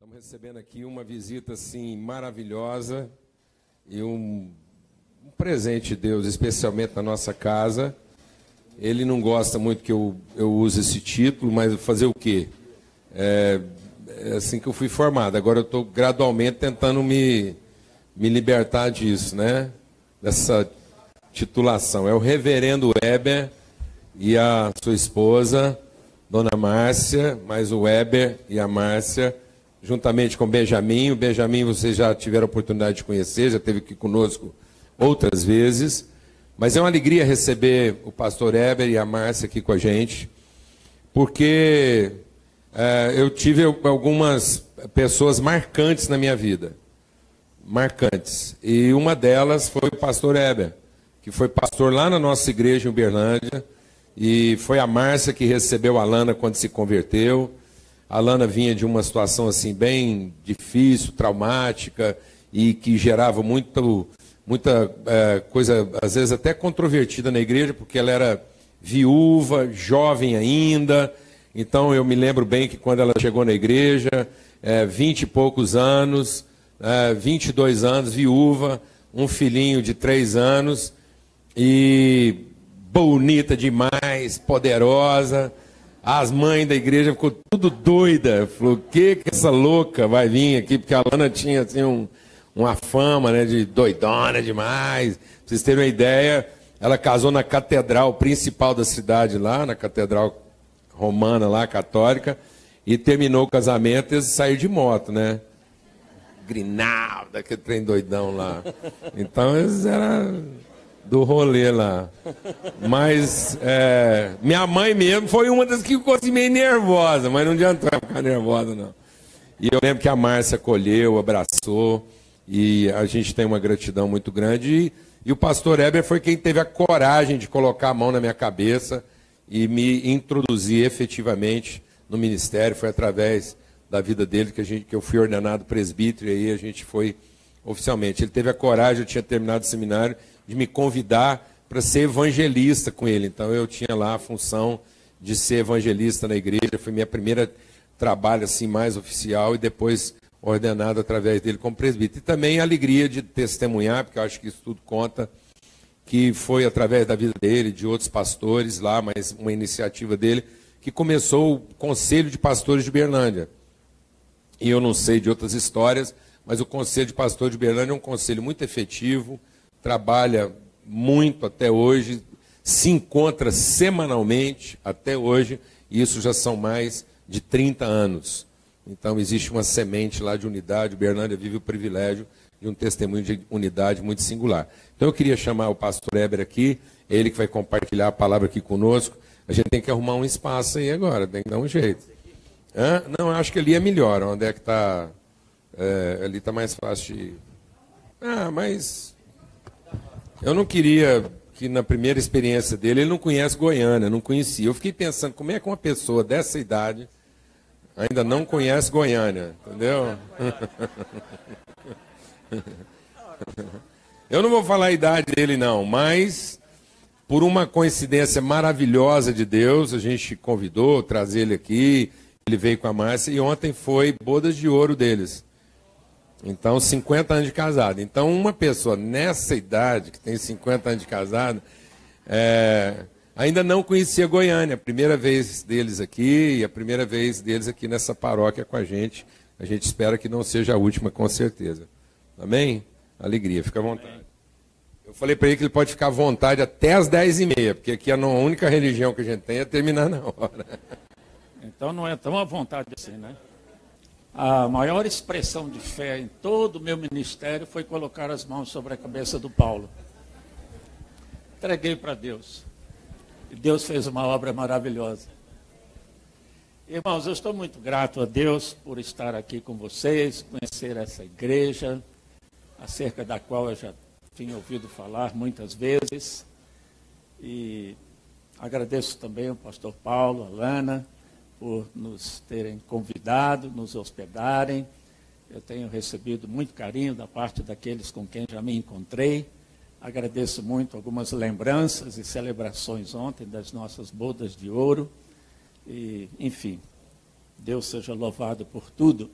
Estamos recebendo aqui uma visita assim maravilhosa e um, um presente de Deus, especialmente na nossa casa. Ele não gosta muito que eu, eu use esse título, mas fazer o quê? É, é assim que eu fui formado. Agora eu estou gradualmente tentando me, me libertar disso, né? Dessa titulação. É o reverendo Weber e a sua esposa, Dona Márcia, mais o Weber e a Márcia juntamente com o Benjamin. O Benjamin vocês já tiveram a oportunidade de conhecer, já esteve aqui conosco outras vezes. Mas é uma alegria receber o pastor Eber e a Márcia aqui com a gente, porque é, eu tive algumas pessoas marcantes na minha vida. Marcantes. E uma delas foi o pastor Eber, que foi pastor lá na nossa igreja em Uberlândia. E foi a Márcia que recebeu a Lana quando se converteu. A Lana vinha de uma situação assim bem difícil, traumática e que gerava muito, muita é, coisa, às vezes até controvertida na igreja, porque ela era viúva, jovem ainda. Então eu me lembro bem que quando ela chegou na igreja, é, vinte e poucos anos, é, 22 anos, viúva, um filhinho de três anos e bonita demais, poderosa. As mães da igreja ficou tudo doida. Falou, que que essa louca vai vir aqui? Porque a Lana tinha assim, um, uma fama né, de doidona demais. Pra vocês terem uma ideia, ela casou na catedral principal da cidade lá, na catedral romana lá, católica, e terminou o casamento e saiu de moto, né? Grinalda, aquele trem doidão lá. Então eles eram do rolê lá. Mas é, minha mãe mesmo foi uma das que ficou assim meio nervosa, mas não adiantou ficar nervosa, não. E eu lembro que a Márcia acolheu, abraçou, e a gente tem uma gratidão muito grande. E, e o pastor Heber foi quem teve a coragem de colocar a mão na minha cabeça e me introduzir efetivamente no ministério. Foi através da vida dele que, a gente, que eu fui ordenado presbítero, e aí a gente foi oficialmente. Ele teve a coragem, eu tinha terminado o seminário, de me convidar para ser evangelista com ele. Então eu tinha lá a função de ser evangelista na igreja, foi minha primeira trabalho assim mais oficial e depois ordenado através dele como presbítero. E também a alegria de testemunhar, porque eu acho que isso tudo conta, que foi através da vida dele, de outros pastores lá, mas uma iniciativa dele, que começou o Conselho de Pastores de Berlândia. E eu não sei de outras histórias, mas o Conselho de Pastores de Berlândia é um conselho muito efetivo, trabalha muito até hoje, se encontra semanalmente até hoje, e isso já são mais de 30 anos. Então existe uma semente lá de unidade, Bernardo vive o privilégio de um testemunho de unidade muito singular. Então eu queria chamar o pastor Eber aqui, ele que vai compartilhar a palavra aqui conosco. A gente tem que arrumar um espaço aí agora, tem que dar um jeito. Hã? Não, acho que ali é melhor, onde é que está. É, ali está mais fácil de. Ah, mas eu não queria que na primeira experiência dele, ele não conhece Goiânia, não conhecia. Eu fiquei pensando, como é que uma pessoa dessa idade ainda não conhece Goiânia, entendeu? Eu não vou falar a idade dele não, mas por uma coincidência maravilhosa de Deus, a gente convidou, trazer ele aqui, ele veio com a Márcia e ontem foi bodas de ouro deles. Então, 50 anos de casado. Então, uma pessoa nessa idade, que tem 50 anos de casado, é, ainda não conhecia Goiânia. A primeira vez deles aqui e a primeira vez deles aqui nessa paróquia com a gente. A gente espera que não seja a última, com certeza. Amém? Alegria, fica à vontade. Eu falei para ele que ele pode ficar à vontade até as 10h30, porque aqui a única religião que a gente tem é terminar na hora. Então não é tão à vontade assim, né? A maior expressão de fé em todo o meu ministério foi colocar as mãos sobre a cabeça do Paulo. Entreguei para Deus. E Deus fez uma obra maravilhosa. Irmãos, eu estou muito grato a Deus por estar aqui com vocês, conhecer essa igreja, acerca da qual eu já tinha ouvido falar muitas vezes. E agradeço também ao pastor Paulo, a Lana, por nos terem convidado, nos hospedarem. Eu tenho recebido muito carinho da parte daqueles com quem já me encontrei. Agradeço muito algumas lembranças e celebrações ontem das nossas bodas de ouro. E, enfim, Deus seja louvado por tudo.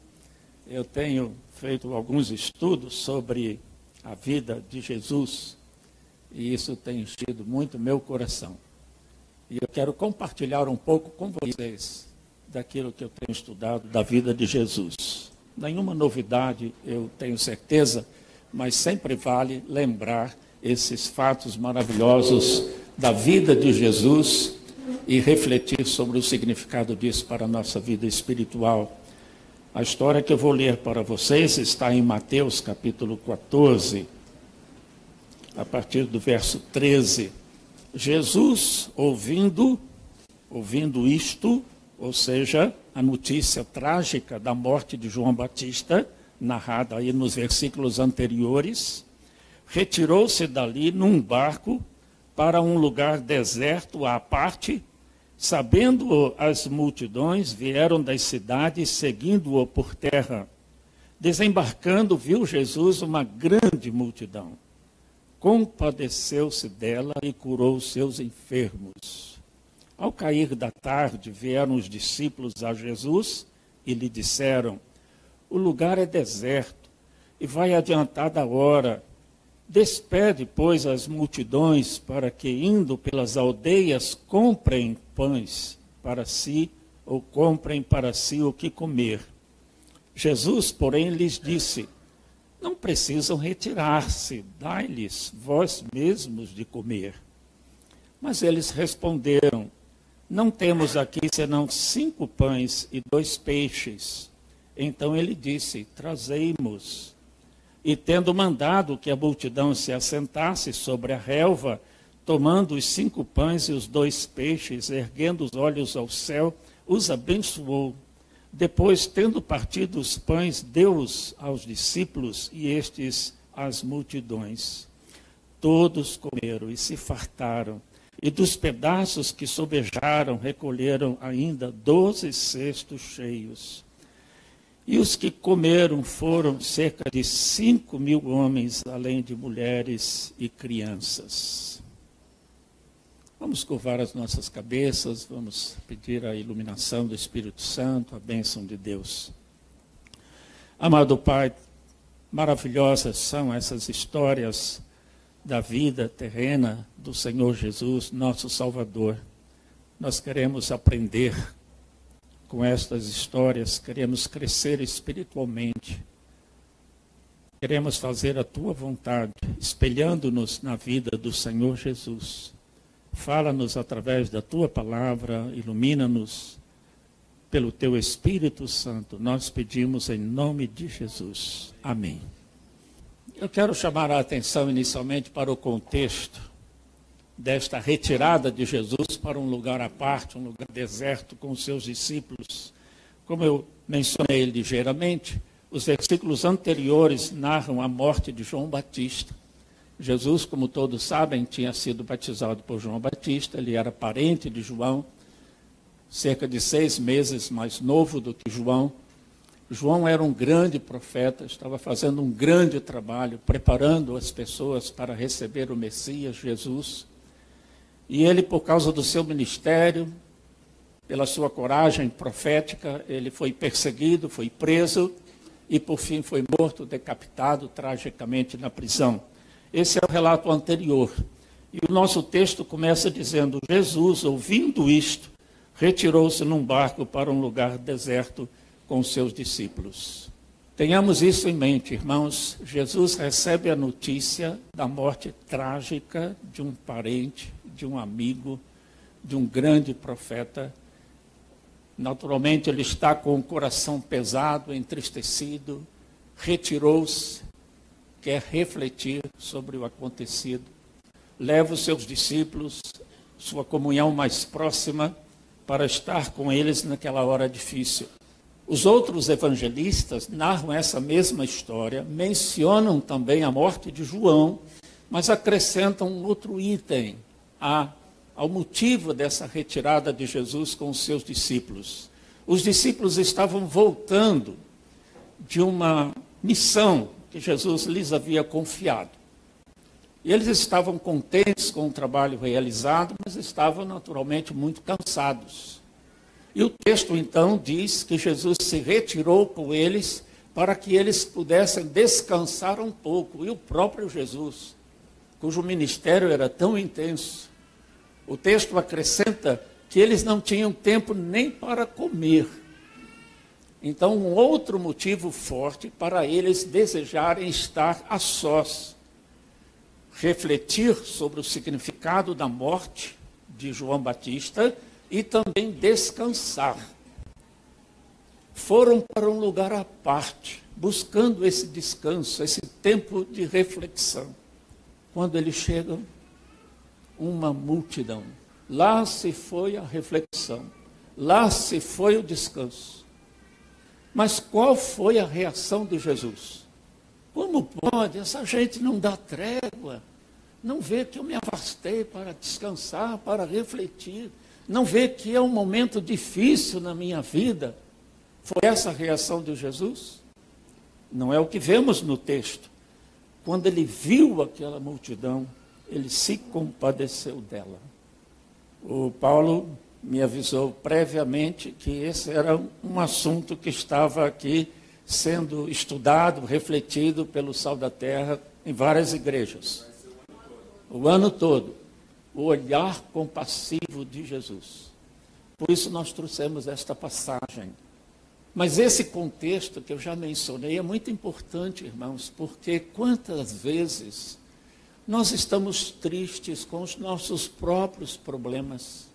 eu tenho feito alguns estudos sobre a vida de Jesus e isso tem enchido muito meu coração. E eu quero compartilhar um pouco com vocês daquilo que eu tenho estudado da vida de Jesus. Nenhuma novidade, eu tenho certeza, mas sempre vale lembrar esses fatos maravilhosos da vida de Jesus e refletir sobre o significado disso para a nossa vida espiritual. A história que eu vou ler para vocês está em Mateus capítulo 14, a partir do verso 13. Jesus, ouvindo, ouvindo isto, ou seja, a notícia trágica da morte de João Batista, narrada aí nos versículos anteriores, retirou-se dali num barco para um lugar deserto à parte, sabendo as multidões, vieram das cidades seguindo-o por terra. Desembarcando, viu Jesus uma grande multidão compadeceu-se dela e curou os seus enfermos. Ao cair da tarde, vieram os discípulos a Jesus e lhe disseram: O lugar é deserto e vai adiantada a hora. Despede, pois, as multidões para que, indo pelas aldeias, comprem pães para si ou comprem para si o que comer. Jesus, porém, lhes disse: não precisam retirar-se, dai-lhes vós mesmos de comer. Mas eles responderam: Não temos aqui senão cinco pães e dois peixes. Então ele disse: Trazei-mos. E tendo mandado que a multidão se assentasse sobre a relva, tomando os cinco pães e os dois peixes, erguendo os olhos ao céu, os abençoou depois, tendo partido os pães, deu-os aos discípulos e estes às multidões. Todos comeram e se fartaram, e dos pedaços que sobejaram recolheram ainda doze cestos cheios. E os que comeram foram cerca de cinco mil homens, além de mulheres e crianças. Vamos curvar as nossas cabeças, vamos pedir a iluminação do Espírito Santo, a bênção de Deus. Amado Pai, maravilhosas são essas histórias da vida terrena do Senhor Jesus, nosso Salvador. Nós queremos aprender com estas histórias, queremos crescer espiritualmente. Queremos fazer a tua vontade, espelhando-nos na vida do Senhor Jesus. Fala-nos através da tua palavra, ilumina-nos pelo teu Espírito Santo. Nós pedimos em nome de Jesus. Amém. Eu quero chamar a atenção inicialmente para o contexto desta retirada de Jesus para um lugar à parte, um lugar deserto com seus discípulos. Como eu mencionei ligeiramente, os versículos anteriores narram a morte de João Batista. Jesus, como todos sabem, tinha sido batizado por João Batista, ele era parente de João, cerca de seis meses mais novo do que João. João era um grande profeta, estava fazendo um grande trabalho, preparando as pessoas para receber o Messias, Jesus. E ele, por causa do seu ministério, pela sua coragem profética, ele foi perseguido, foi preso e, por fim, foi morto, decapitado tragicamente na prisão. Esse é o relato anterior. E o nosso texto começa dizendo: Jesus, ouvindo isto, retirou-se num barco para um lugar deserto com seus discípulos. Tenhamos isso em mente, irmãos. Jesus recebe a notícia da morte trágica de um parente, de um amigo, de um grande profeta. Naturalmente, ele está com o coração pesado, entristecido, retirou-se, quer refletir sobre o acontecido. Leva os seus discípulos, sua comunhão mais próxima, para estar com eles naquela hora difícil. Os outros evangelistas narram essa mesma história, mencionam também a morte de João, mas acrescentam um outro item a, ao motivo dessa retirada de Jesus com os seus discípulos. Os discípulos estavam voltando de uma missão que Jesus lhes havia confiado. E eles estavam contentes com o trabalho realizado, mas estavam naturalmente muito cansados. E o texto então diz que Jesus se retirou com eles para que eles pudessem descansar um pouco. E o próprio Jesus, cujo ministério era tão intenso, o texto acrescenta que eles não tinham tempo nem para comer. Então, um outro motivo forte para eles desejarem estar a sós, refletir sobre o significado da morte de João Batista e também descansar. Foram para um lugar à parte, buscando esse descanso, esse tempo de reflexão. Quando eles chegam, uma multidão. Lá se foi a reflexão, lá se foi o descanso. Mas qual foi a reação de Jesus? Como pode? Essa gente não dá trégua, não vê que eu me afastei para descansar, para refletir, não vê que é um momento difícil na minha vida. Foi essa a reação de Jesus? Não é o que vemos no texto. Quando ele viu aquela multidão, ele se compadeceu dela. O Paulo me avisou previamente que esse era um assunto que estava aqui sendo estudado, refletido pelo Sal da Terra em várias igrejas. O ano todo. O olhar compassivo de Jesus. Por isso nós trouxemos esta passagem. Mas esse contexto que eu já mencionei é muito importante, irmãos, porque quantas vezes nós estamos tristes com os nossos próprios problemas.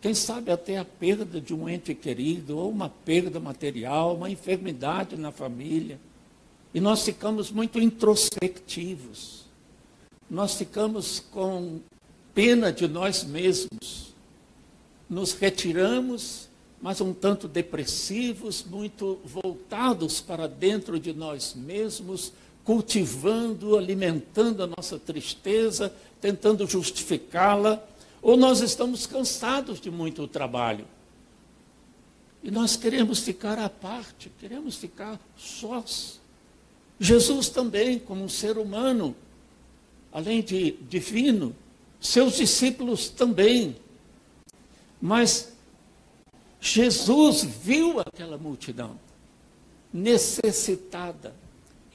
Quem sabe até a perda de um ente querido, ou uma perda material, uma enfermidade na família. E nós ficamos muito introspectivos. Nós ficamos com pena de nós mesmos. Nos retiramos, mas um tanto depressivos, muito voltados para dentro de nós mesmos, cultivando, alimentando a nossa tristeza, tentando justificá-la, ou nós estamos cansados de muito trabalho. E nós queremos ficar à parte, queremos ficar sós. Jesus também, como um ser humano, além de divino, seus discípulos também. Mas Jesus viu aquela multidão necessitada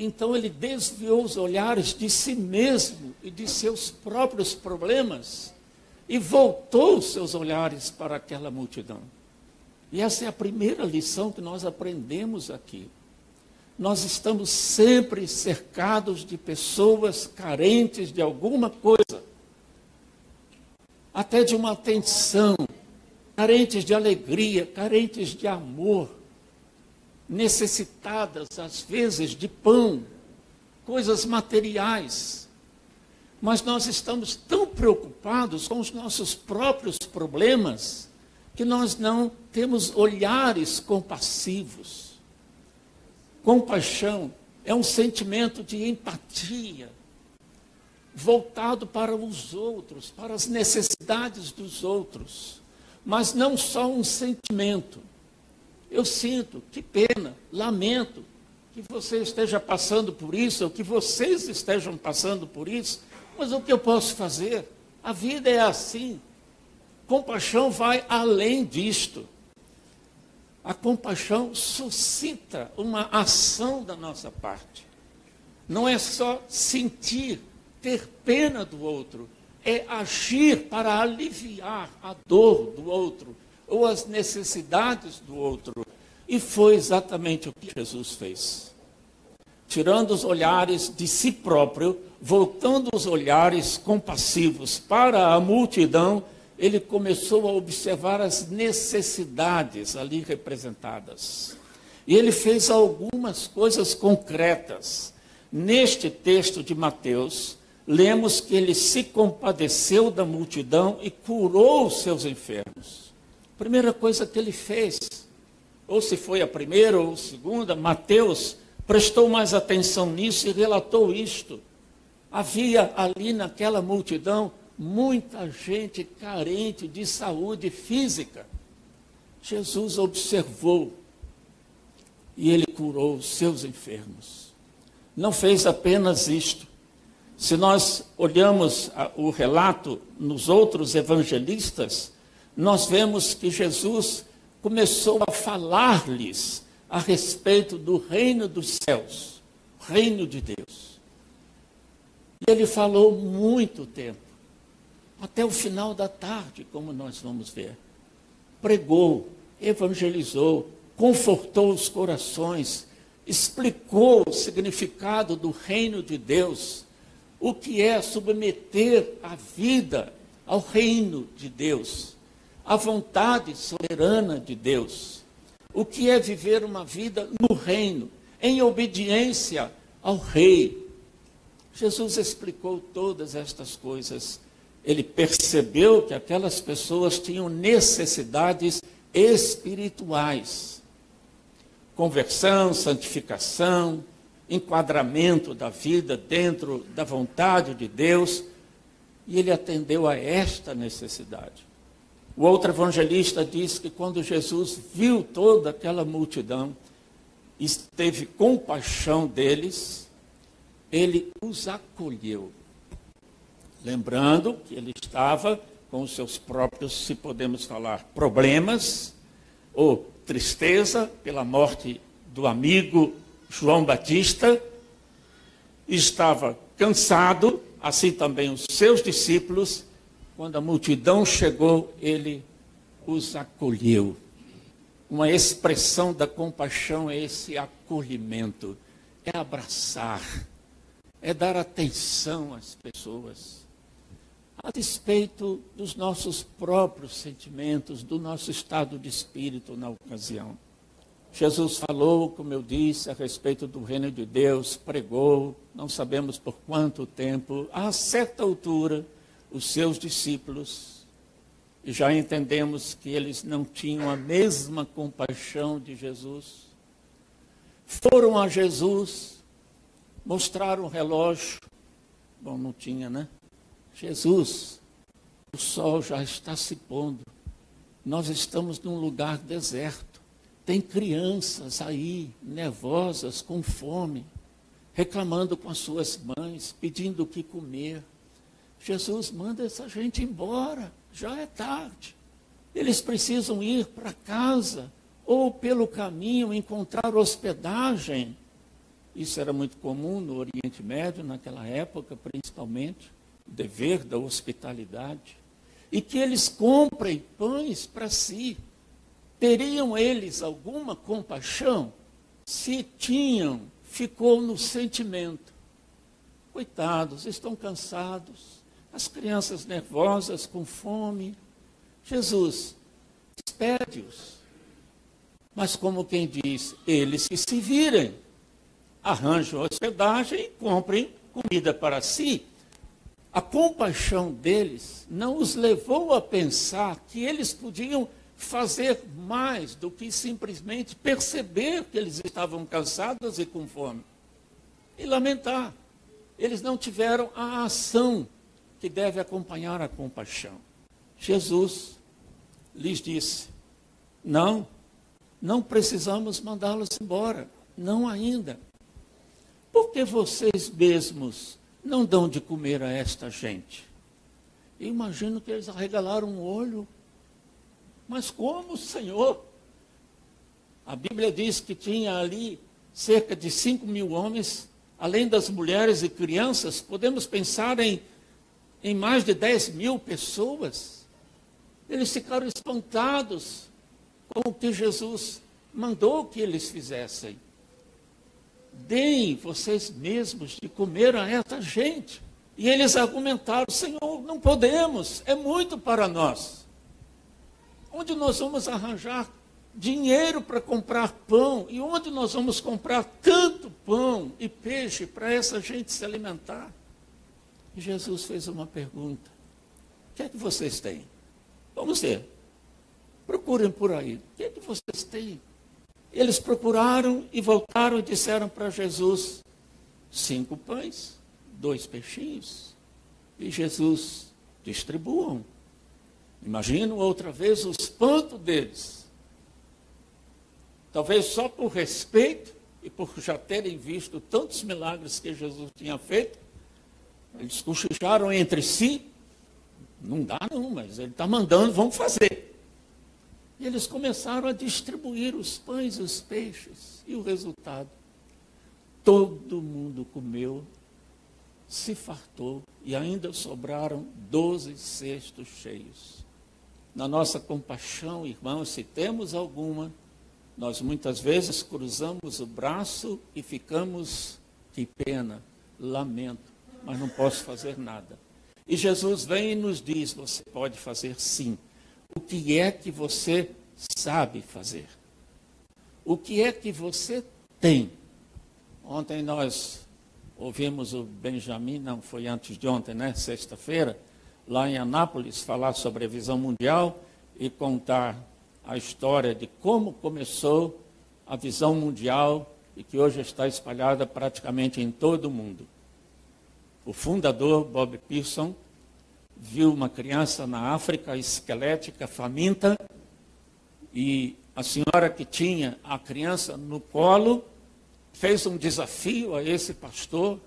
então ele desviou os olhares de si mesmo e de seus próprios problemas e voltou os seus olhares para aquela multidão. E essa é a primeira lição que nós aprendemos aqui. Nós estamos sempre cercados de pessoas carentes de alguma coisa, até de uma atenção, carentes de alegria, carentes de amor necessitadas, às vezes, de pão, coisas materiais. Mas nós estamos tão preocupados com os nossos próprios problemas que nós não temos olhares compassivos. Compaixão é um sentimento de empatia, voltado para os outros, para as necessidades dos outros, mas não só um sentimento eu sinto, que pena, lamento que você esteja passando por isso, ou que vocês estejam passando por isso, mas o que eu posso fazer? A vida é assim. Compaixão vai além disto. A compaixão suscita uma ação da nossa parte. Não é só sentir, ter pena do outro, é agir para aliviar a dor do outro, ou as necessidades do outro. E foi exatamente o que Jesus fez. Tirando os olhares de si próprio, voltando os olhares compassivos para a multidão, ele começou a observar as necessidades ali representadas. E ele fez algumas coisas concretas. Neste texto de Mateus, lemos que ele se compadeceu da multidão e curou os seus enfermos. Primeira coisa que ele fez, ou se foi a primeira ou a segunda, Mateus prestou mais atenção nisso e relatou isto. Havia ali naquela multidão muita gente carente de saúde física. Jesus observou e ele curou os seus enfermos. Não fez apenas isto. Se nós olhamos o relato nos outros evangelistas, nós vemos que Jesus começou a falar-lhes a respeito do reino dos céus, reino de Deus. E ele falou muito tempo, até o final da tarde, como nós vamos ver. Pregou, evangelizou, confortou os corações, explicou o significado do reino de Deus, o que é submeter a vida ao reino de Deus, à vontade soberana de Deus, o que é viver uma vida no reino, em obediência ao Rei. Jesus explicou todas estas coisas. Ele percebeu que aquelas pessoas tinham necessidades espirituais. Conversão, santificação, enquadramento da vida dentro da vontade de Deus, e ele atendeu a esta necessidade. O outro evangelista diz que quando Jesus viu toda aquela multidão e teve compaixão deles, ele os acolheu. Lembrando que ele estava com os seus próprios, se podemos falar, problemas ou tristeza pela morte do amigo João Batista, estava cansado, assim também os seus discípulos, quando a multidão chegou, ele os acolheu. Uma expressão da compaixão é esse acolhimento, é abraçar, é dar atenção às pessoas a despeito dos nossos próprios sentimentos, do nosso estado de espírito na ocasião. Jesus falou, como eu disse, a respeito do reino de Deus, pregou, não sabemos por quanto tempo, a certa altura, os seus discípulos, e já entendemos que eles não tinham a mesma compaixão de Jesus, foram a Jesus, mostraram o relógio, bom, não tinha, né? Jesus, o sol já está se pondo. Nós estamos num lugar deserto. Tem crianças aí, nervosas, com fome, reclamando com as suas mães, pedindo o que comer. Jesus manda essa gente embora, já é tarde. Eles precisam ir para casa ou pelo caminho encontrar hospedagem. Isso era muito comum no Oriente Médio, naquela época, principalmente dever da hospitalidade, e que eles comprem pães para si. Teriam eles alguma compaixão? Se tinham, ficou no sentimento. Coitados, estão cansados, as crianças nervosas, com fome. Jesus, despede-os. Mas, como quem diz, eles que se virem, arranjam hospedagem e comprem comida para si a compaixão deles não os levou a pensar que eles podiam fazer mais do que simplesmente perceber que eles estavam cansados e com fome. E lamentar. Eles não tiveram a ação que deve acompanhar a compaixão. Jesus lhes disse: Não, não precisamos mandá-los embora. Não ainda. Porque vocês mesmos não dão de comer a esta gente. Eu imagino que eles arregalaram o olho. Mas como, Senhor? A Bíblia diz que tinha ali cerca de 5 mil homens, além das mulheres e crianças. Podemos pensar em, em mais de 10 mil pessoas. Eles ficaram espantados com o que Jesus mandou que eles fizessem deem vocês mesmos de comer a essa gente. E eles argumentaram: Senhor, não podemos, é muito para nós. Onde nós vamos arranjar dinheiro para comprar pão? E onde nós vamos comprar tanto pão e peixe para essa gente se alimentar? Jesus fez uma pergunta: O que é que vocês têm? Vamos ver. Procurem por aí. O que é que vocês têm? Eles procuraram e voltaram e disseram para Jesus: cinco pães, dois peixinhos. E Jesus distribuam. Imagino outra vez o espanto deles. Talvez só por respeito e por já terem visto tantos milagres que Jesus tinha feito, eles cochicharam entre si. Não dá não, mas ele está mandando, vamos fazer. E eles começaram a distribuir os pães e os peixes. E o resultado? Todo mundo comeu, se fartou e ainda sobraram doze cestos cheios. Na nossa compaixão, irmãos, se temos alguma, nós muitas vezes cruzamos o braço e ficamos, que pena, lamento, mas não posso fazer nada. E Jesus vem e nos diz: você pode fazer sim. O que é que você sabe fazer? O que é que você tem? Ontem nós ouvimos o Benjamin, não foi antes de ontem, né? Sexta-feira, lá em Anápolis, falar sobre a visão mundial e contar a história de como começou a visão mundial e que hoje está espalhada praticamente em todo o mundo. O fundador, Bob Pearson, viu uma criança na África esquelética, faminta, e a senhora que tinha a criança no colo fez um desafio a esse pastor: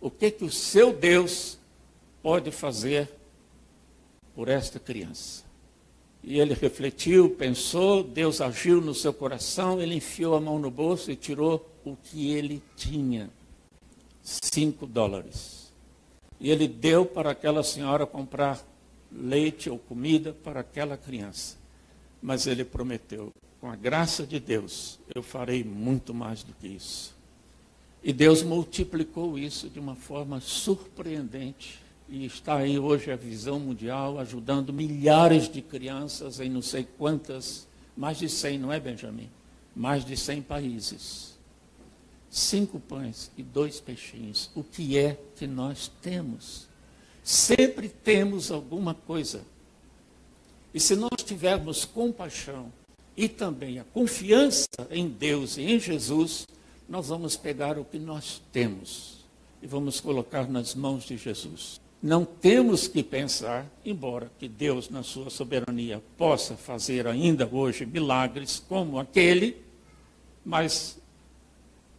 o que que o seu Deus pode fazer por esta criança? E ele refletiu, pensou, Deus agiu no seu coração, ele enfiou a mão no bolso e tirou o que ele tinha: cinco dólares. E ele deu para aquela senhora comprar leite ou comida para aquela criança. Mas ele prometeu: com a graça de Deus, eu farei muito mais do que isso. E Deus multiplicou isso de uma forma surpreendente. E está aí hoje a visão mundial ajudando milhares de crianças em não sei quantas, mais de 100, não é, Benjamin? Mais de 100 países. Cinco pães e dois peixinhos. O que é que nós temos? Sempre temos alguma coisa. E se nós tivermos compaixão, e também a confiança em Deus e em Jesus, nós vamos pegar o que nós temos e vamos colocar nas mãos de Jesus. Não temos que pensar, embora que Deus, na sua soberania, possa fazer ainda hoje milagres como aquele, mas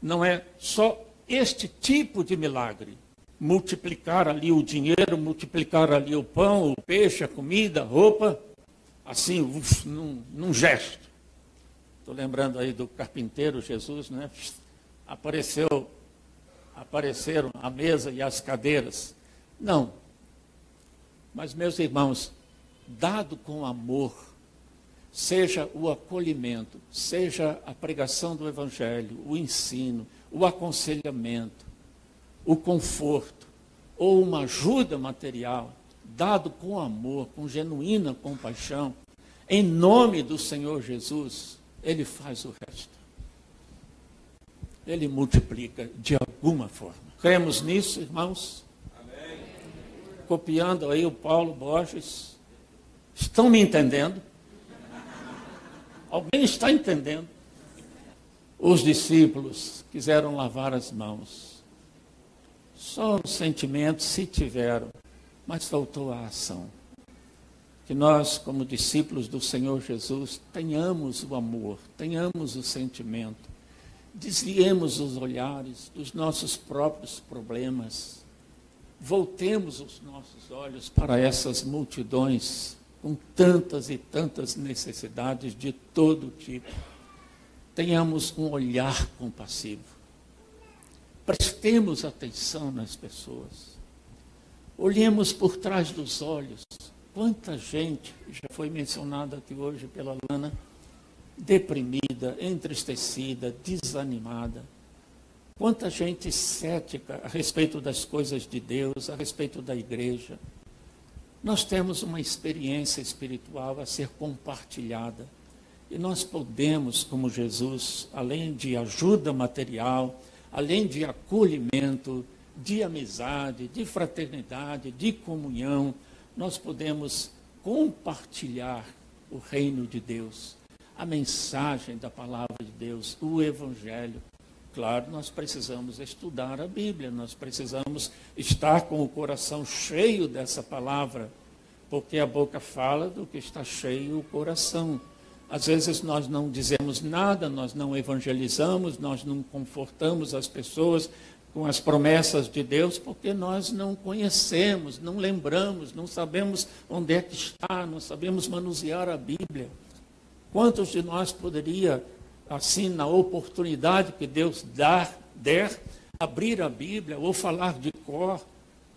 não é só este tipo de milagre. Multiplicar ali o dinheiro, multiplicar ali o pão, o peixe, a comida, a roupa, assim, uf, num, num gesto. Estou lembrando aí do carpinteiro Jesus, né? Apareceu, apareceram a mesa e as cadeiras. Não. Mas, meus irmãos, dado com amor, seja o acolhimento, seja a pregação do Evangelho, o ensino, o aconselhamento, o conforto, ou uma ajuda material, dado com amor, com genuína compaixão, em nome do Senhor Jesus, ele faz o resto. Ele multiplica de alguma forma. Cremos nisso, irmãos? Copiando aí o Paulo Borges. Estão me entendendo? Alguém está entendendo? Os discípulos quiseram lavar as mãos. Só o sentimento, se tiveram, mas faltou a ação que nós, como discípulos do Senhor Jesus, tenhamos o amor, tenhamos o sentimento, desviemos os olhares dos nossos próprios problemas, voltemos os nossos olhos para essas multidões com tantas e tantas necessidades de todo tipo. Tenhamos um olhar compassivo. Prestemos atenção nas pessoas. Olhemos por trás dos olhos Quanta gente, já foi mencionada aqui hoje pela Lana, deprimida, entristecida, desanimada. Quanta gente cética a respeito das coisas de Deus, a respeito da igreja. Nós temos uma experiência espiritual a ser compartilhada. E nós podemos, como Jesus, além de ajuda material, além de acolhimento, de amizade, de fraternidade, de comunhão, nós podemos compartilhar o reino de Deus, a mensagem da palavra de Deus, o Evangelho. Claro, nós precisamos estudar a Bíblia, nós precisamos estar com o coração cheio dessa palavra, porque a boca fala do que está cheio o coração. Às vezes nós não dizemos nada, nós não evangelizamos, nós não confortamos as pessoas, com as promessas de Deus, porque nós não conhecemos, não lembramos, não sabemos onde é que está, não sabemos manusear a Bíblia. Quantos de nós poderia, assim, na oportunidade que Deus dar, der, abrir a Bíblia ou falar de cor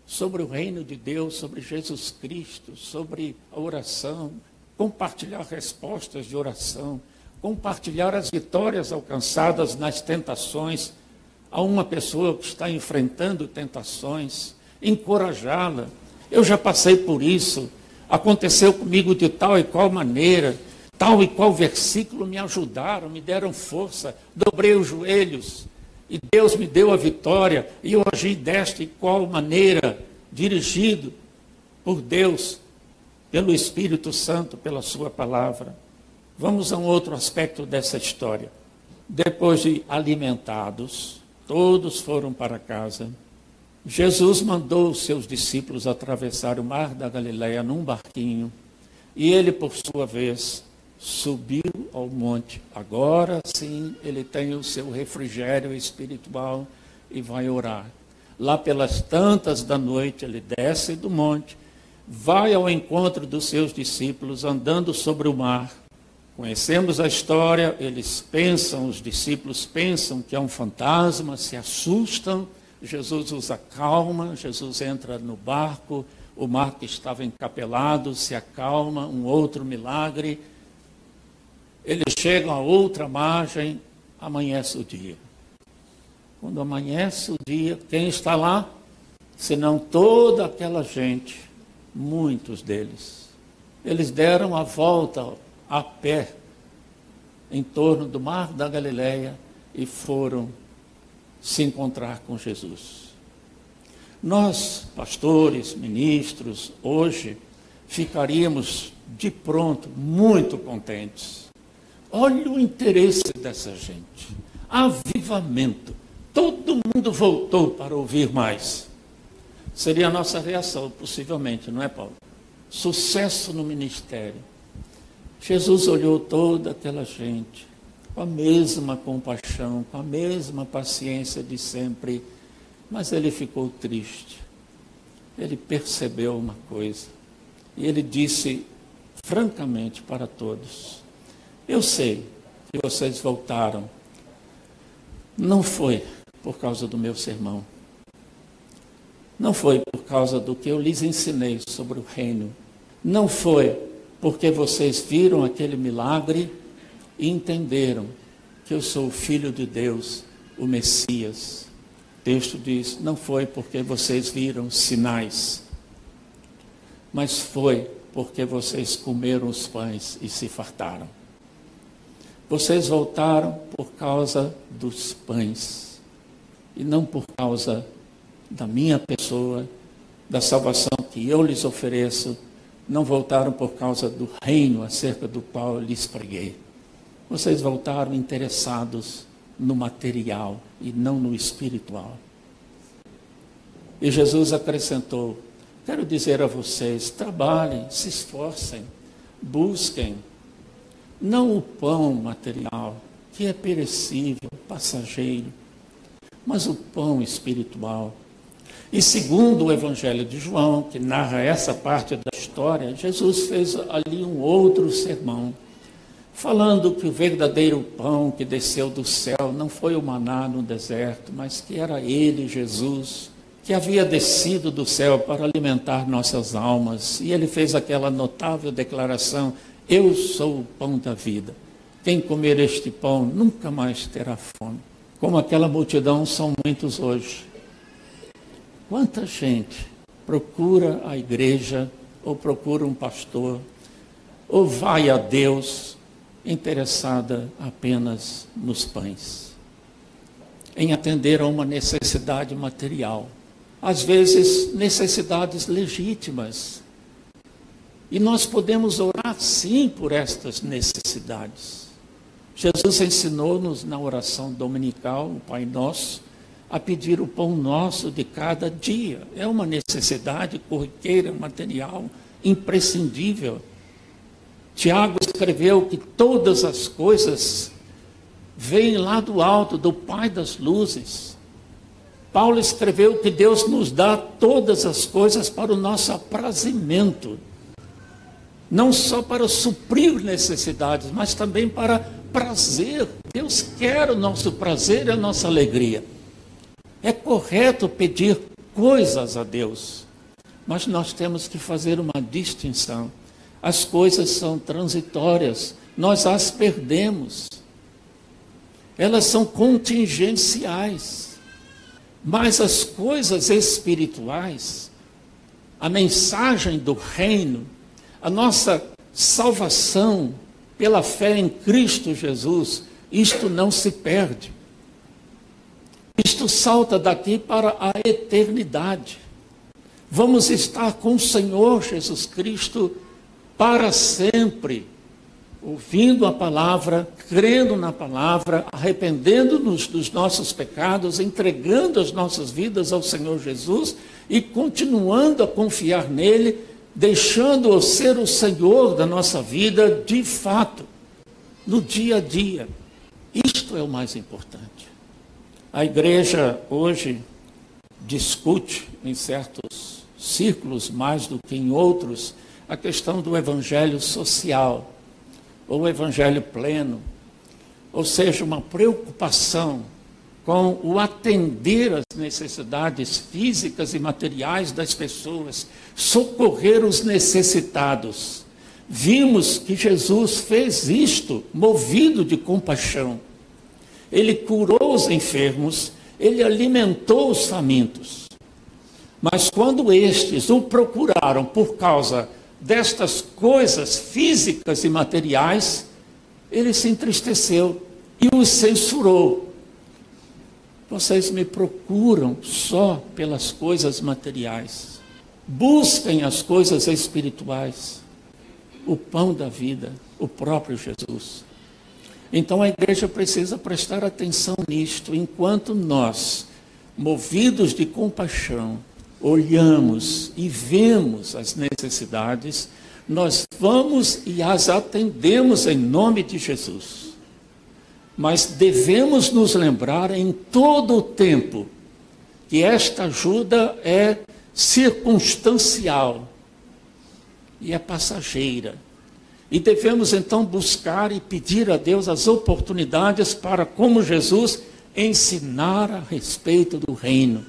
sobre o reino de Deus, sobre Jesus Cristo, sobre a oração, compartilhar respostas de oração, compartilhar as vitórias alcançadas nas tentações. A uma pessoa que está enfrentando tentações, encorajá-la. Eu já passei por isso, aconteceu comigo de tal e qual maneira, tal e qual versículo me ajudaram, me deram força, dobrei os joelhos e Deus me deu a vitória e eu agi desta e qual maneira, dirigido por Deus, pelo Espírito Santo, pela Sua palavra. Vamos a um outro aspecto dessa história. Depois de alimentados, todos foram para casa. Jesus mandou os seus discípulos atravessar o mar da Galileia num barquinho, e ele, por sua vez, subiu ao monte. Agora sim, ele tem o seu refrigério espiritual e vai orar. Lá pelas tantas da noite, ele desce do monte, vai ao encontro dos seus discípulos andando sobre o mar. Conhecemos a história, eles pensam, os discípulos pensam que é um fantasma, se assustam Jesus os acalma, Jesus entra no barco, o mar que estava encapelado se acalma, um outro milagre. Eles chegam a outra margem, amanhece o dia. Quando amanhece o dia, quem está lá? Senão toda aquela gente, muitos deles. Eles deram a volta a pé em torno do mar da Galileia e foram se encontrar com Jesus. Nós, pastores, ministros, hoje ficaríamos de pronto muito contentes. Olha o interesse dessa gente. Avivamento. Todo mundo voltou para ouvir mais. Seria a nossa reação, possivelmente, não é, Paulo? Sucesso no ministério. Jesus olhou toda aquela gente com a mesma compaixão, com a mesma paciência de sempre, mas ele ficou triste. Ele percebeu uma coisa e ele disse francamente para todos: Eu sei que vocês voltaram, não foi por causa do meu sermão, não foi por causa do que eu lhes ensinei sobre o reino, não foi porque vocês viram aquele milagre e entenderam que eu sou o Filho de Deus, o Messias. O texto diz: não foi porque vocês viram sinais, mas foi porque vocês comeram os pães e se fartaram. Vocês voltaram por causa dos pães e não por causa da minha pessoa, da salvação que eu lhes ofereço. Não voltaram por causa do reino acerca do qual lhes preguei. Vocês voltaram interessados no material e não no espiritual. E Jesus acrescentou: Quero dizer a vocês, trabalhem, se esforcem, busquem, não o pão material, que é perecível, passageiro, mas o pão espiritual. E segundo o Evangelho de João, que narra essa parte da história, Jesus fez ali um outro sermão falando que o verdadeiro pão que desceu do céu não foi o maná no deserto, mas que era ele, Jesus, que havia descido do céu para alimentar nossas almas. E ele fez aquela notável declaração: Eu sou o pão da vida. Quem comer este pão nunca mais terá fome. Como aquela multidão são muitos hoje. Quanta gente procura a igreja, ou procura um pastor, ou vai a Deus interessada apenas nos pães, em atender a uma necessidade material, às vezes necessidades legítimas. E nós podemos orar sim por estas necessidades. Jesus ensinou-nos na oração dominical, o Pai Nosso, a pedir o pão nosso de cada dia. É uma necessidade corriqueira, material, imprescindível Tiago escreveu que todas as coisas vêm lá do alto, do Pai das luzes. Paulo escreveu que Deus nos dá todas as coisas para o nosso aprazimento. Não só para suprir necessidades, mas também para prazer. Deus quer o nosso prazer e a nossa alegria. É correto pedir coisas a Deus, mas nós temos que fazer uma distinção. As coisas são transitórias, nós as perdemos. Elas são contingenciais. Mas as coisas espirituais, a mensagem do reino, a nossa salvação pela fé em Cristo Jesus, isto não se perde. Isto salta daqui para a eternidade. Vamos estar com o Senhor Jesus Cristo para sempre, ouvindo a palavra, crendo na palavra, arrependendo-nos dos nossos pecados, entregando as nossas vidas ao Senhor Jesus e continuando a confiar nele deixando-o ser o Senhor da nossa vida de fato, no dia a dia. Isto é o mais importante. A igreja hoje discute em certos círculos, mais do que em outros, a questão do evangelho social, ou evangelho pleno, ou seja, uma preocupação com o atender às necessidades físicas e materiais das pessoas, socorrer os necessitados. Vimos que Jesus fez isto movido de compaixão. Ele curou os enfermos, ele alimentou os famintos. Mas quando estes o procuraram por causa destas coisas físicas e materiais, ele se entristeceu e os censurou vocês me procuram só pelas coisas materiais. Busquem as coisas espirituais. O pão da vida, o próprio Jesus. Então a igreja precisa prestar atenção nisto, enquanto nós, movidos de compaixão, olhamos e vemos as necessidades, nós vamos e as atendemos em nome de Jesus. Mas devemos nos lembrar em todo o tempo que esta ajuda é circunstancial e é passageira. E devemos então buscar e pedir a Deus as oportunidades para, como Jesus, ensinar a respeito do reino.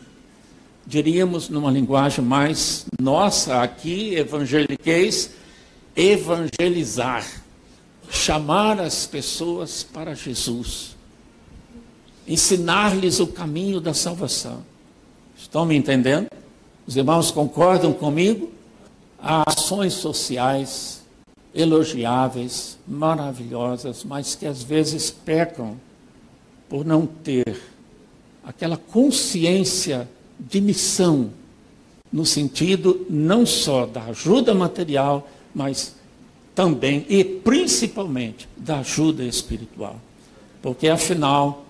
Diríamos numa linguagem mais nossa aqui, evangeliquez, evangelizar chamar as pessoas para Jesus, ensinar-lhes o caminho da salvação. Estão me entendendo? Os irmãos concordam comigo? Há ações sociais elogiáveis, maravilhosas, mas que às vezes pecam por não ter aquela consciência de missão, no sentido não só da ajuda material, mas também e principalmente da ajuda espiritual. Porque afinal,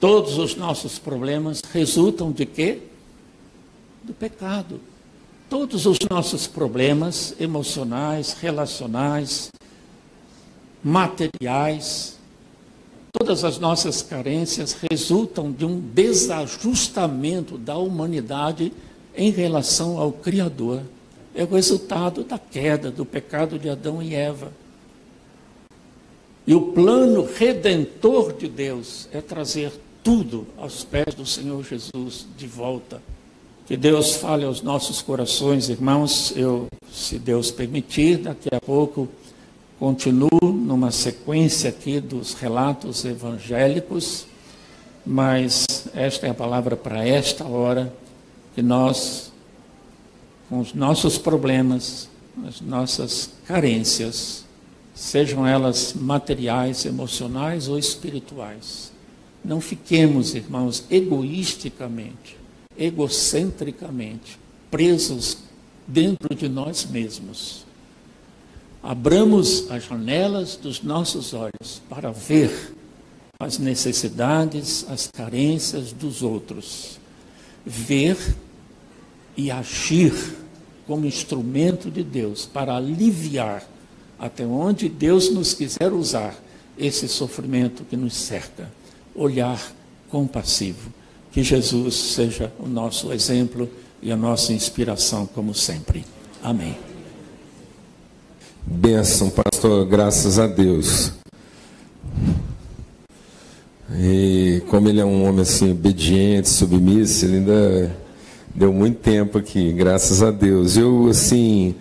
todos os nossos problemas resultam de quê? Do pecado. Todos os nossos problemas emocionais, relacionais, materiais, todas as nossas carências resultam de um desajustamento da humanidade em relação ao Criador é o resultado da queda, do pecado de Adão e Eva. E o plano redentor de Deus é trazer tudo aos pés do Senhor Jesus de volta. Que Deus fale aos nossos corações, irmãos. Eu, se Deus permitir, daqui a pouco continuo numa sequência aqui dos relatos evangélicos, mas esta é a palavra para esta hora que nós com os nossos problemas, as nossas carências, sejam elas materiais, emocionais ou espirituais. Não fiquemos, irmãos, egoisticamente, egocentricamente, presos dentro de nós mesmos. Abramos as janelas dos nossos olhos para ver as necessidades, as carências dos outros. Ver e agir como instrumento de Deus para aliviar até onde Deus nos quiser usar esse sofrimento que nos cerca. Olhar compassivo. Que Jesus seja o nosso exemplo e a nossa inspiração, como sempre. Amém. Benção, pastor, graças a Deus. E como ele é um homem assim, obediente, submisso, ele ainda deu muito tempo aqui, graças a Deus. Eu, assim,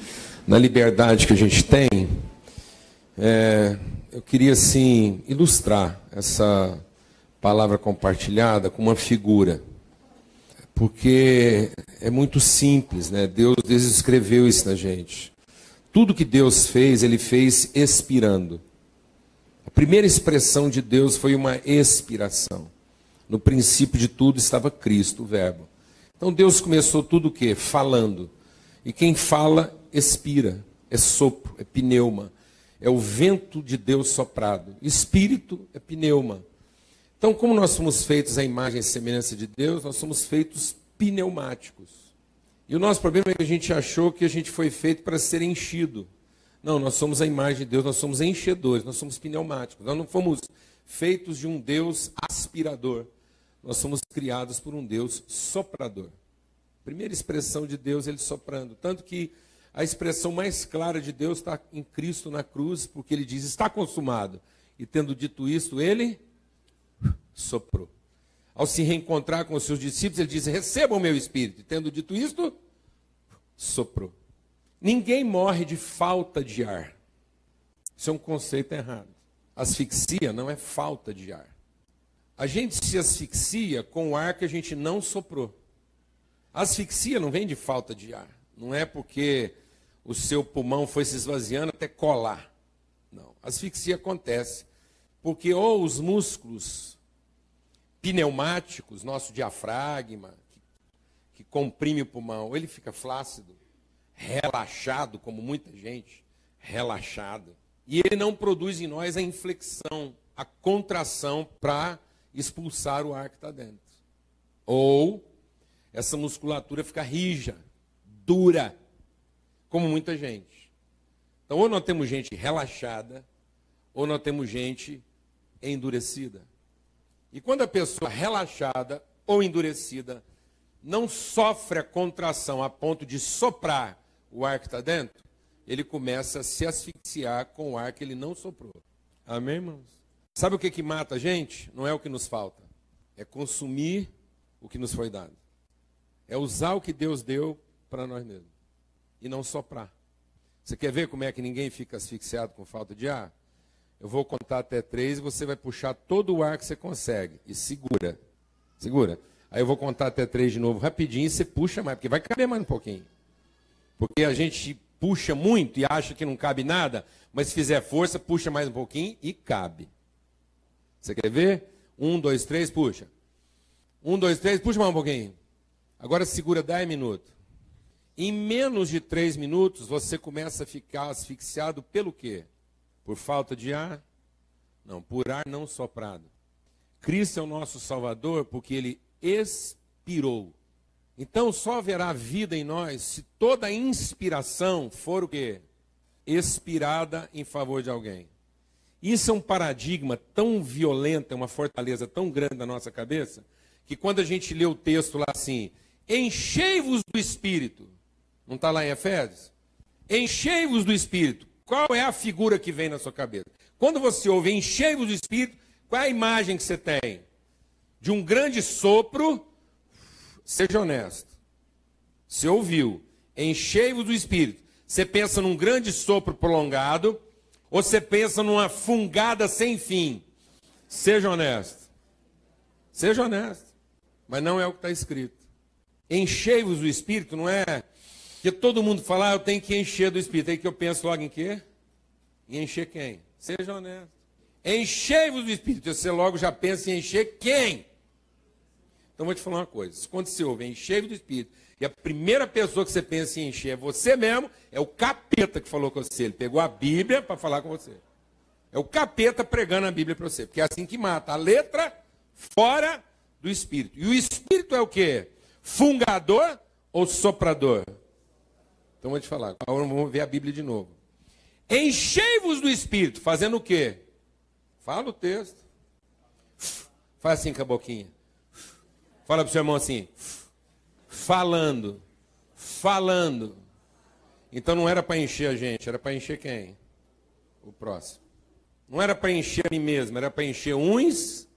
na liberdade que a gente tem, é, eu queria, assim, ilustrar essa palavra compartilhada com uma figura. Porque é muito simples, né? Deus, Deus escreveu isso na gente. Tudo que Deus fez, ele fez expirando. A primeira expressão de Deus foi uma expiração. No princípio de tudo estava Cristo, o Verbo. Então Deus começou tudo o quê? Falando. E quem fala, expira. É sopro, é pneuma. É o vento de Deus soprado. Espírito é pneuma. Então, como nós somos feitos à imagem e semelhança de Deus, nós somos feitos pneumáticos. E o nosso problema é que a gente achou que a gente foi feito para ser enchido. Não, nós somos a imagem de Deus, nós somos enchedores, nós somos pneumáticos. Nós não fomos feitos de um Deus aspirador. Nós somos criados por um Deus soprador. Primeira expressão de Deus, ele soprando. Tanto que a expressão mais clara de Deus está em Cristo na cruz, porque ele diz: está consumado. E tendo dito isto, ele soprou. Ao se reencontrar com os seus discípulos, ele diz: Recebam o meu espírito. E tendo dito isto, soprou. Ninguém morre de falta de ar. Isso é um conceito errado. Asfixia não é falta de ar. A gente se asfixia com o ar que a gente não soprou. Asfixia não vem de falta de ar. Não é porque o seu pulmão foi se esvaziando até colar. Não. Asfixia acontece porque ou os músculos pneumáticos, nosso diafragma, que, que comprime o pulmão, ele fica flácido, relaxado, como muita gente, relaxada. E ele não produz em nós a inflexão, a contração para expulsar o ar que está dentro. Ou essa musculatura fica rija, dura, como muita gente. Então, ou nós temos gente relaxada, ou nós temos gente endurecida. E quando a pessoa relaxada ou endurecida não sofre a contração a ponto de soprar o ar que está dentro, ele começa a se asfixiar com o ar que ele não soprou. Amém, irmãos? Sabe o que, que mata a gente? Não é o que nos falta. É consumir o que nos foi dado. É usar o que Deus deu para nós mesmos. E não soprar. Você quer ver como é que ninguém fica asfixiado com falta de ar? Eu vou contar até três e você vai puxar todo o ar que você consegue. E segura. Segura. Aí eu vou contar até três de novo rapidinho e você puxa mais, porque vai caber mais um pouquinho. Porque a gente puxa muito e acha que não cabe nada, mas se fizer força, puxa mais um pouquinho e cabe. Você quer ver? Um, dois, três, puxa. Um, dois, três, puxa mais um pouquinho. Agora segura dez minutos. Em menos de três minutos, você começa a ficar asfixiado pelo quê? Por falta de ar? Não, por ar não soprado. Cristo é o nosso Salvador porque ele expirou. Então só haverá vida em nós se toda inspiração for o quê? Expirada em favor de alguém. Isso é um paradigma tão violento, é uma fortaleza tão grande na nossa cabeça, que quando a gente lê o texto lá assim, enchei-vos do Espírito, não está lá em Efésios? Enchei-vos do Espírito. Qual é a figura que vem na sua cabeça? Quando você ouve enchei-vos do Espírito, qual é a imagem que você tem? De um grande sopro, seja honesto. Você ouviu, enchei-vos do Espírito. Você pensa num grande sopro prolongado, ou você pensa numa fungada sem fim? Seja honesto. Seja honesto. Mas não é o que está escrito. Enchei-vos do Espírito não é porque todo mundo fala, ah, eu tenho que encher do Espírito. Aí que eu penso logo em quê? Em encher quem? Seja honesto. Enchei-vos do Espírito. Você logo já pensa em encher quem? Então vou te falar uma coisa. Quando você ouve encher do Espírito, e a primeira pessoa que você pensa em encher é você mesmo, é o capeta que falou com você. Ele pegou a Bíblia para falar com você. É o capeta pregando a Bíblia para você. Porque é assim que mata. A letra fora do Espírito. E o Espírito é o quê? Fungador ou soprador? Então vou te falar. Agora vamos ver a Bíblia de novo. Enchei-vos do Espírito, fazendo o quê? Fala o texto. Faz assim com a boquinha. Fala para o seu irmão assim. Falando. Falando. Então não era para encher a gente, era para encher quem? O próximo. Não era para encher a mim mesmo, era para encher uns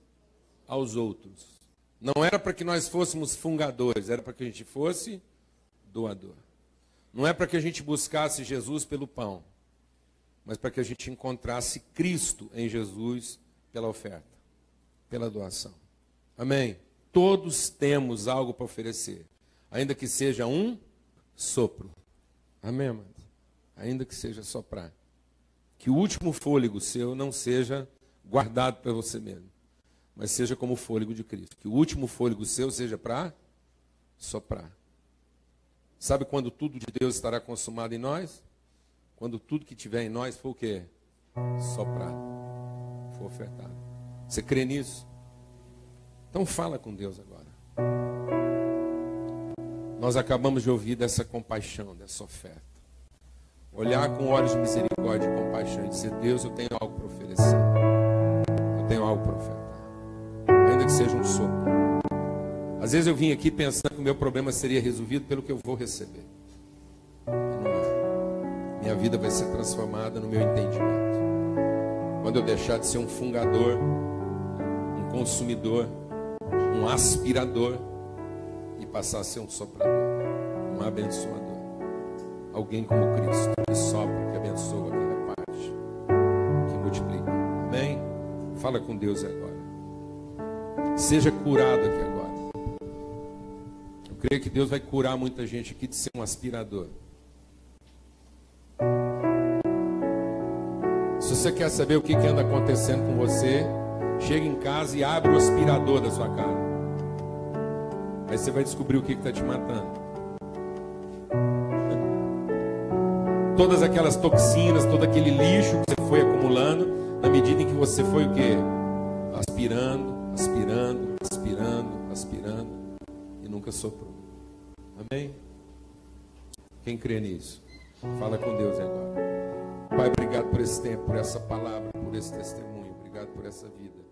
aos outros. Não era para que nós fôssemos fungadores, era para que a gente fosse doador. Não é para que a gente buscasse Jesus pelo pão, mas para que a gente encontrasse Cristo em Jesus pela oferta, pela doação. Amém? Todos temos algo para oferecer, ainda que seja um sopro. Amém, amado? Ainda que seja soprar. Que o último fôlego seu não seja guardado para você mesmo, mas seja como o fôlego de Cristo. Que o último fôlego seu seja para soprar. Sabe quando tudo de Deus estará consumado em nós? Quando tudo que tiver em nós for o quê? Soprado. For ofertado. Você crê nisso? Então fala com Deus agora. Nós acabamos de ouvir dessa compaixão, dessa oferta. Olhar com olhos de misericórdia e compaixão e dizer: Deus, eu tenho algo para oferecer. Eu tenho algo para ofertar. Ainda que seja um sopro. Às vezes eu vim aqui pensando que o meu problema seria resolvido pelo que eu vou receber. Não é. Minha vida vai ser transformada no meu entendimento. Quando eu deixar de ser um fungador, um consumidor, um aspirador e passar a ser um soprador, um abençoador. Alguém como Cristo, que sopra, que abençoa, que reparte, que multiplica. Amém? Fala com Deus agora. Seja curado aqui agora. Eu creio que Deus vai curar muita gente aqui de ser um aspirador. Se você quer saber o que, que anda acontecendo com você, chega em casa e abre o aspirador da sua casa. Aí você vai descobrir o que está te matando. todas aquelas toxinas, todo aquele lixo que você foi acumulando, na medida em que você foi o quê? Aspirando, aspirando, aspirando, aspirando e nunca soprou. Amém? Quem crê nisso? Fala com Deus agora. Pai, obrigado por esse tempo, por essa palavra, por esse testemunho. Obrigado por essa vida.